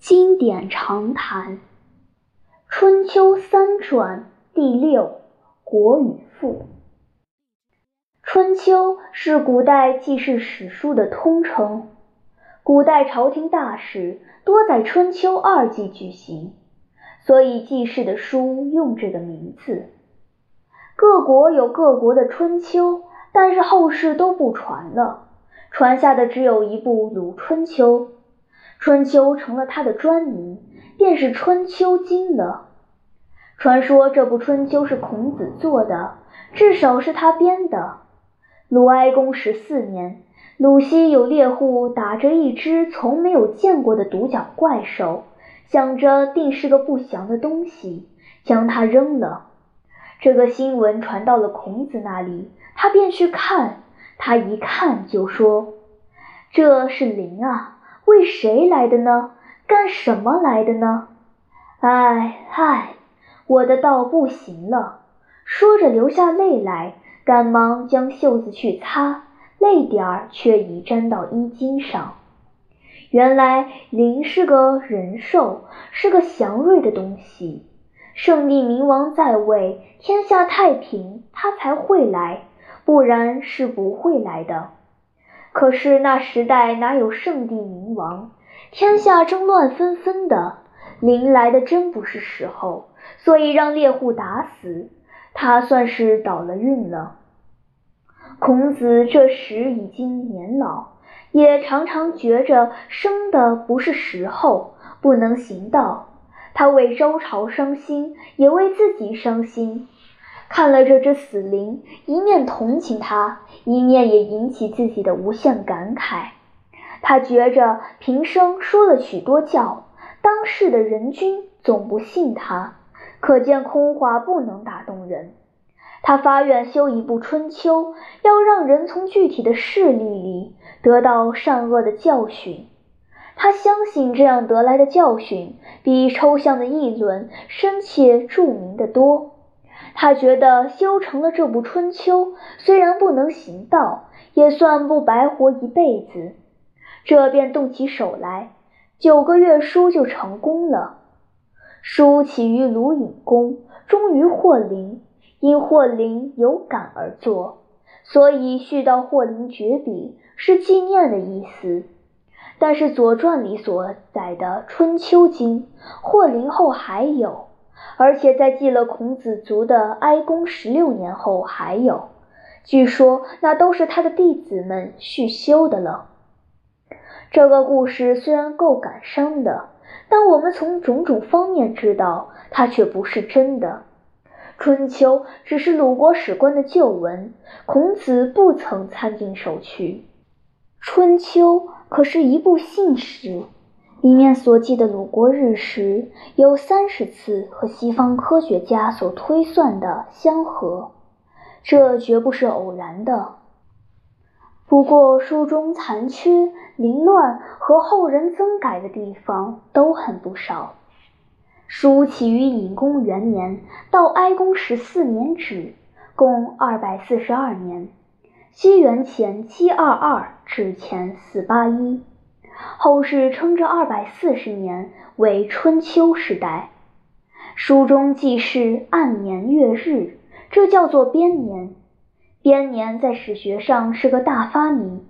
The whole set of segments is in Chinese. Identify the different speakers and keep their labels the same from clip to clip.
Speaker 1: 经典长谈，《春秋三传》第六《国语赋》。春秋是古代记事史书的通称，古代朝廷大事多在春秋二季举行，所以记事的书用这个名字。各国有各国的春秋，但是后世都不传了，传下的只有一部《鲁春秋》。春秋成了他的专名，便是《春秋经》了。传说这部春秋是孔子做的，至少是他编的。鲁哀公十四年，鲁西有猎户打着一只从没有见过的独角怪兽，想着定是个不祥的东西，将它扔了。这个新闻传到了孔子那里，他便去看。他一看就说：“这是灵啊！”为谁来的呢？干什么来的呢？唉唉，我的道不行了。说着流下泪来，赶忙将袖子去擦，泪点儿却已沾到衣襟上。原来灵是个人兽，是个祥瑞的东西。圣帝明王在位，天下太平，他才会来，不然是不会来的。可是那时代哪有圣帝明王？天下正乱纷纷的，临来的真不是时候，所以让猎户打死他，算是倒了运了。孔子这时已经年老，也常常觉着生的不是时候，不能行道。他为周朝伤心，也为自己伤心。看了这只死灵，一面同情他，一面也引起自己的无限感慨。他觉着平生说了许多教，当世的人君总不信他，可见空话不能打动人。他发愿修一部《春秋》，要让人从具体的事例里得到善恶的教训。他相信这样得来的教训，比抽象的议论深切著名的多。他觉得修成了这部《春秋》，虽然不能行道，也算不白活一辈子。这便动起手来，九个月书就成功了。书起于鲁隐公，终于霍林，因霍林有感而作，所以续到霍林绝笔，是纪念的意思。但是《左传》里所载的《春秋经》，霍林后还有。而且在继了孔子族的哀公十六年后还有，据说那都是他的弟子们续修的了。这个故事虽然够感伤的，但我们从种种方面知道，它却不是真的。春秋只是鲁国史官的旧闻，孔子不曾参进手去。春秋可是一部信史。里面所记的鲁国日食有三十次和西方科学家所推算的相合，这绝不是偶然的。不过书中残缺、凌乱和后人增改的地方都很不少。书起于隐公元年，到哀公十四年止，共二百四十二年，西元前七二二至前四八一。后世称这二百四十年为春秋时代。书中记事按年月日，这叫做编年。编年在史学上是个大发明，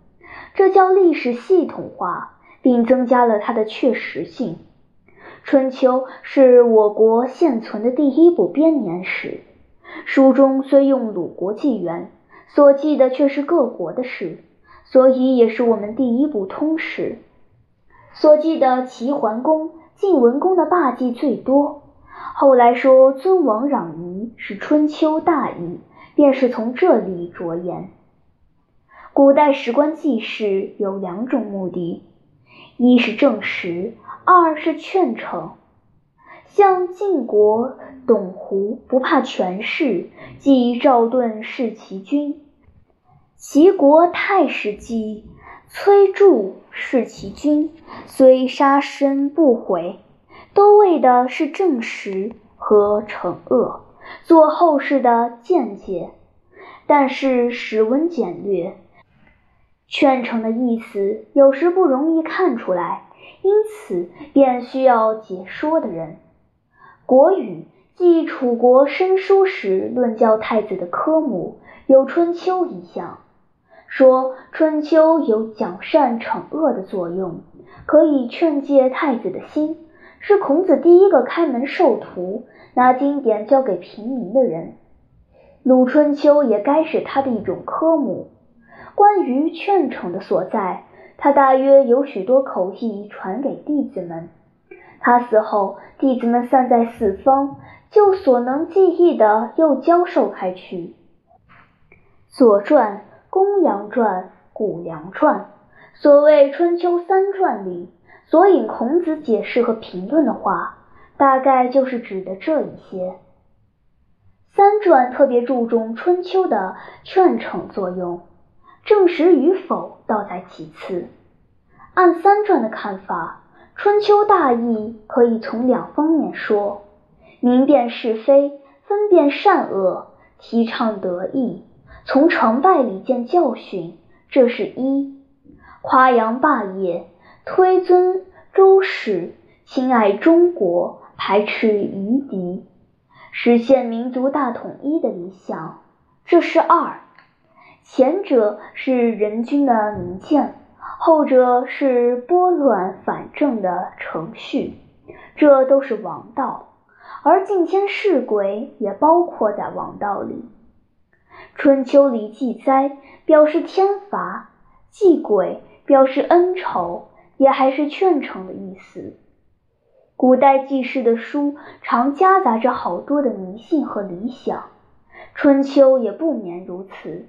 Speaker 1: 这叫历史系统化，并增加了它的确实性。春秋是我国现存的第一部编年史。书中虽用鲁国纪元，所记的却是各国的事，所以也是我们第一部通史。所记的齐桓公、晋文公的霸绩最多。后来说尊王攘夷是春秋大义，便是从这里着眼。古代史官记事有两种目的：一是证实，二是劝惩。像晋国董狐不怕权势，即赵盾弑其君；齐国太史记。崔杼弑其君，虽杀身不悔，都为的是证实和惩恶，做后世的见解。但是史文简略，劝惩的意思有时不容易看出来，因此便需要解说的人。国语即楚国申书时论教太子的科目，有《春秋》一项，说《春秋》有奖善惩恶的作用，可以劝诫太子的心，是孔子第一个开门授徒、拿经典交给平民的人。《鲁春秋》也该是他的一种科目。关于劝惩的所在，他大约有许多口译传给弟子们。他死后，弟子们散在四方，就所能记忆的又教授开去。《左传》《公羊传》《谷梁传》，所谓《春秋三传》里所引孔子解释和评论的话，大概就是指的这一些。三传特别注重春秋的劝惩作用，证实与否倒在其次。按三传的看法，春秋大义可以从两方面说：明辨是非，分辨善恶，提倡德义，从成败里见教训，这是一；夸扬霸业，推尊周史，亲爱中国，排斥夷狄。实现民族大统一的理想，这是二；前者是人君的明鉴，后者是拨乱反正的程序，这都是王道。而敬天事鬼也包括在王道里。春秋里祭灾，表示天罚；祭鬼，表示恩仇，也还是劝惩的意思。古代记事的书常夹杂着好多的迷信和理想，《春秋》也不免如此。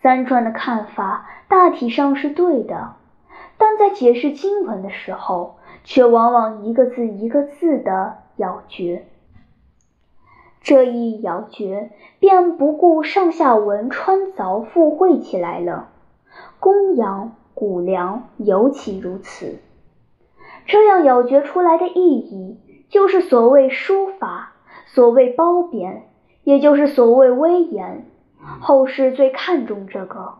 Speaker 1: 三传的看法大体上是对的，但在解释经文的时候，却往往一个字一个字的咬诀。这一咬诀，便不顾上下文穿凿附会起来了。公羊、谷梁尤其如此。这样咬诀出来的意义，就是所谓书法，所谓褒贬，也就是所谓威严。后世最看重这个。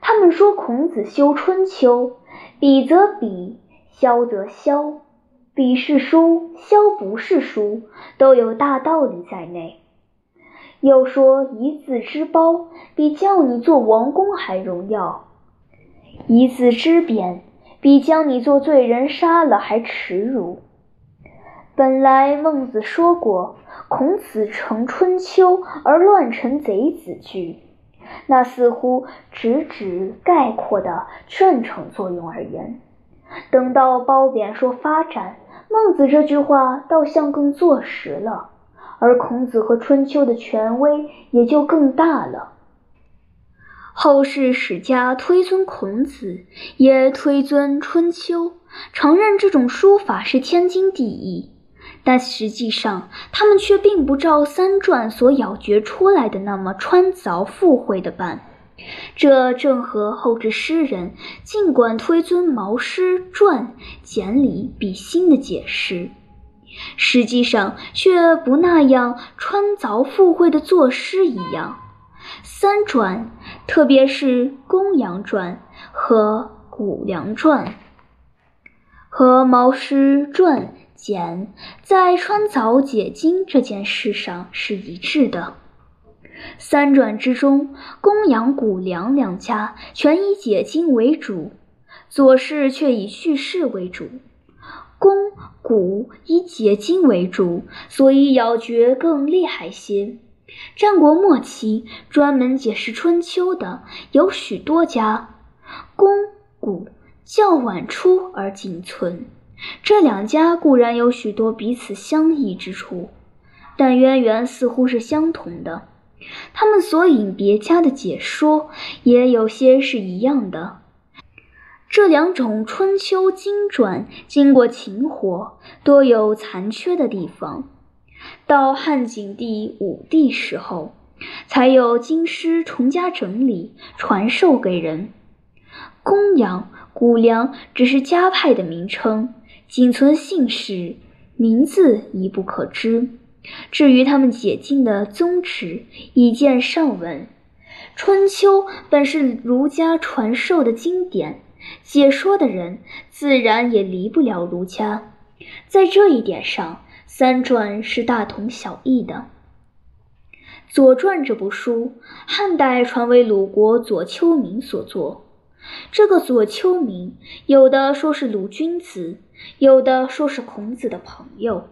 Speaker 1: 他们说孔子修《春秋》，比则比，削则削，比是书，削不是书，都有大道理在内。又说一字之褒，比叫你做王公还荣耀；一字之贬。比将你做罪人杀了还耻辱。本来孟子说过，孔子成春秋而乱臣贼子句，那似乎只指概括的劝惩作用而言。等到褒贬说发展，孟子这句话倒像更坐实了，而孔子和春秋的权威也就更大了。后世史家推尊孔子，也推尊春秋，承认这种书法是天经地义。但实际上，他们却并不照三传所咬诀出来的那么穿凿附会的办。这正和后世诗人尽管推尊毛诗传简里比心的解释，实际上却不那样穿凿附会的作诗一样。三传，特别是《公羊传》和《谷梁传》和《毛诗传》简，在穿凿解经这件事上是一致的。三传之中，公羊、谷梁两家全以解经为主，左氏却以叙事为主。公、谷以解经为主，所以咬诀更厉害些。战国末期，专门解释《春秋》的有许多家，公、古较晚出而仅存。这两家固然有许多彼此相异之处，但渊源似乎是相同的。他们所引别家的解说，也有些是一样的。这两种《春秋》经传经过秦火，多有残缺的地方。到汉景帝、武帝时候，才有经师重加整理，传授给人。公羊、谷梁只是家派的名称，仅存姓氏，名字已不可知。至于他们解经的宗旨，已见上文。春秋本是儒家传授的经典，解说的人自然也离不了儒家。在这一点上，三传是大同小异的。《左传》这部书，汉代传为鲁国左丘明所作。这个左丘明，有的说是鲁君子，有的说是孔子的朋友，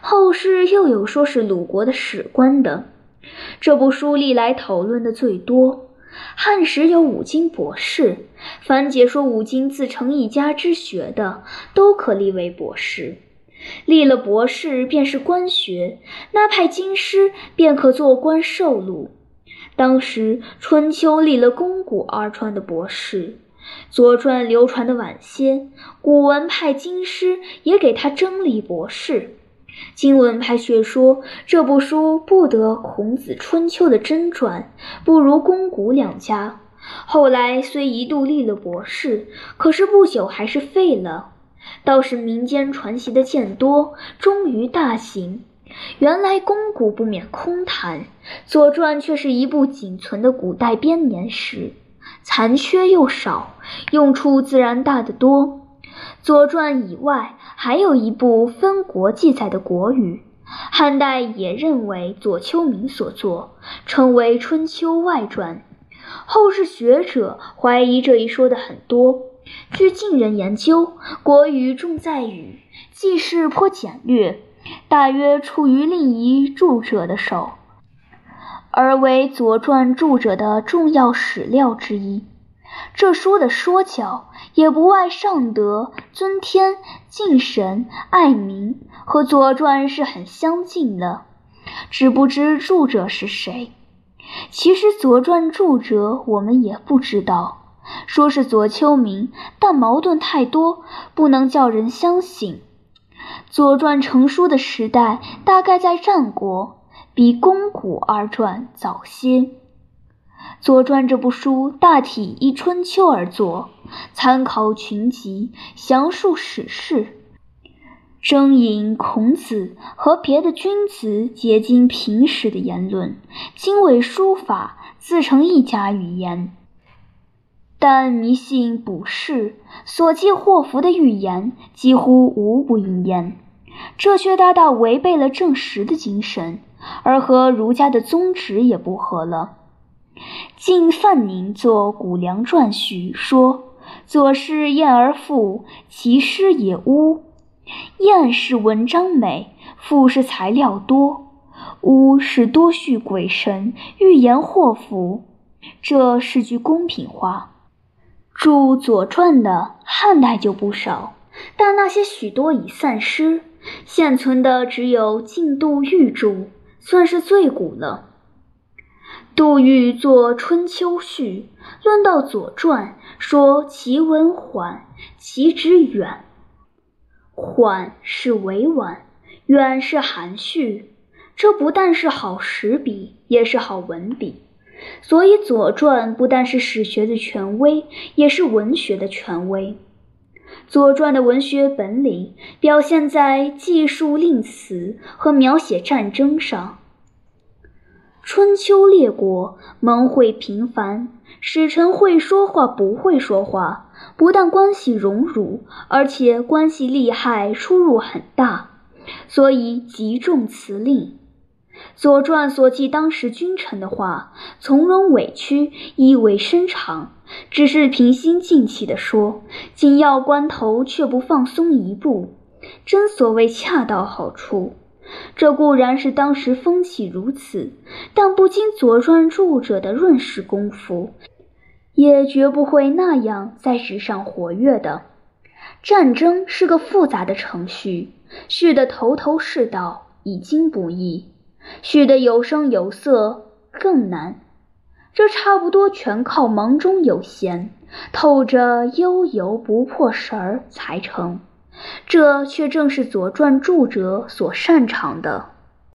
Speaker 1: 后世又有说是鲁国的史官的。这部书历来讨论的最多。汉时有五经博士，凡解说五经自成一家之学的，都可立为博士。立了博士，便是官学，那派经师便可做官受禄。当时春秋立了公古二传的博士，左传流传的晚些，古文派经师也给他征立博士。今文派却说这部书不得孔子春秋的真传，不如公古两家。后来虽一度立了博士，可是不久还是废了。倒是民间传习的渐多，终于大行。原来公古不免空谈，《左传》却是一部仅存的古代编年史，残缺又少，用处自然大得多。《左传》以外，还有一部分国记载的国语，汉代也认为左丘明所作，称为《春秋外传》。后世学者怀疑这一说的很多。据近人研究，国语重在语，记事颇简略，大约出于另一著者的手，而为《左传》著者的重要史料之一。这书的说教也不外上德、尊天、敬神、爱民，和《左传》是很相近的，只不知著者是谁。其实，《左传》著者我们也不知道。说是左丘明，但矛盾太多，不能叫人相信。《左传》成书的时代大概在战国，比《肱古二传》早些。《左传》这部书大体依春秋而作，参考群集，详述史事，征引孔子和别的君子结经平时的言论，经纬书法，自成一家语言。但迷信卜筮所记祸福的预言几乎无不应验，这却大大违背了正实的精神，而和儒家的宗旨也不合了。晋范宁作《谷梁传》序说：“左氏晏而复，其诗也巫。晏是文章美，赋是材料多，巫是多叙鬼神，预言祸福。这是句公平话。”著《左传》的汉代就不少，但那些许多已散失，现存的只有晋杜预著，算是最古了。杜预作《春秋序》，论到《左传》，说其文缓，其旨远。缓是委婉，远是含蓄，这不但是好史笔，也是好文笔。所以，《左传》不但是史学的权威，也是文学的权威。《左传》的文学本领表现在记述令词和描写战争上。春秋列国盟会频繁，使臣会说话不会说话，不但关系荣辱，而且关系利害出入很大，所以极重辞令。《左传》所记当时君臣的话，从容委屈，意味深长，只是平心静气地说，紧要关头却不放松一步，真所谓恰到好处。这固然是当时风气如此，但不经《左传》著者的润饰功夫，也绝不会那样在纸上活跃的。战争是个复杂的程序，序得头头是道，已经不易。续得有声有色更难，这差不多全靠忙中有闲，透着悠游不破神儿才成。这却正是《左传》著者所擅长的。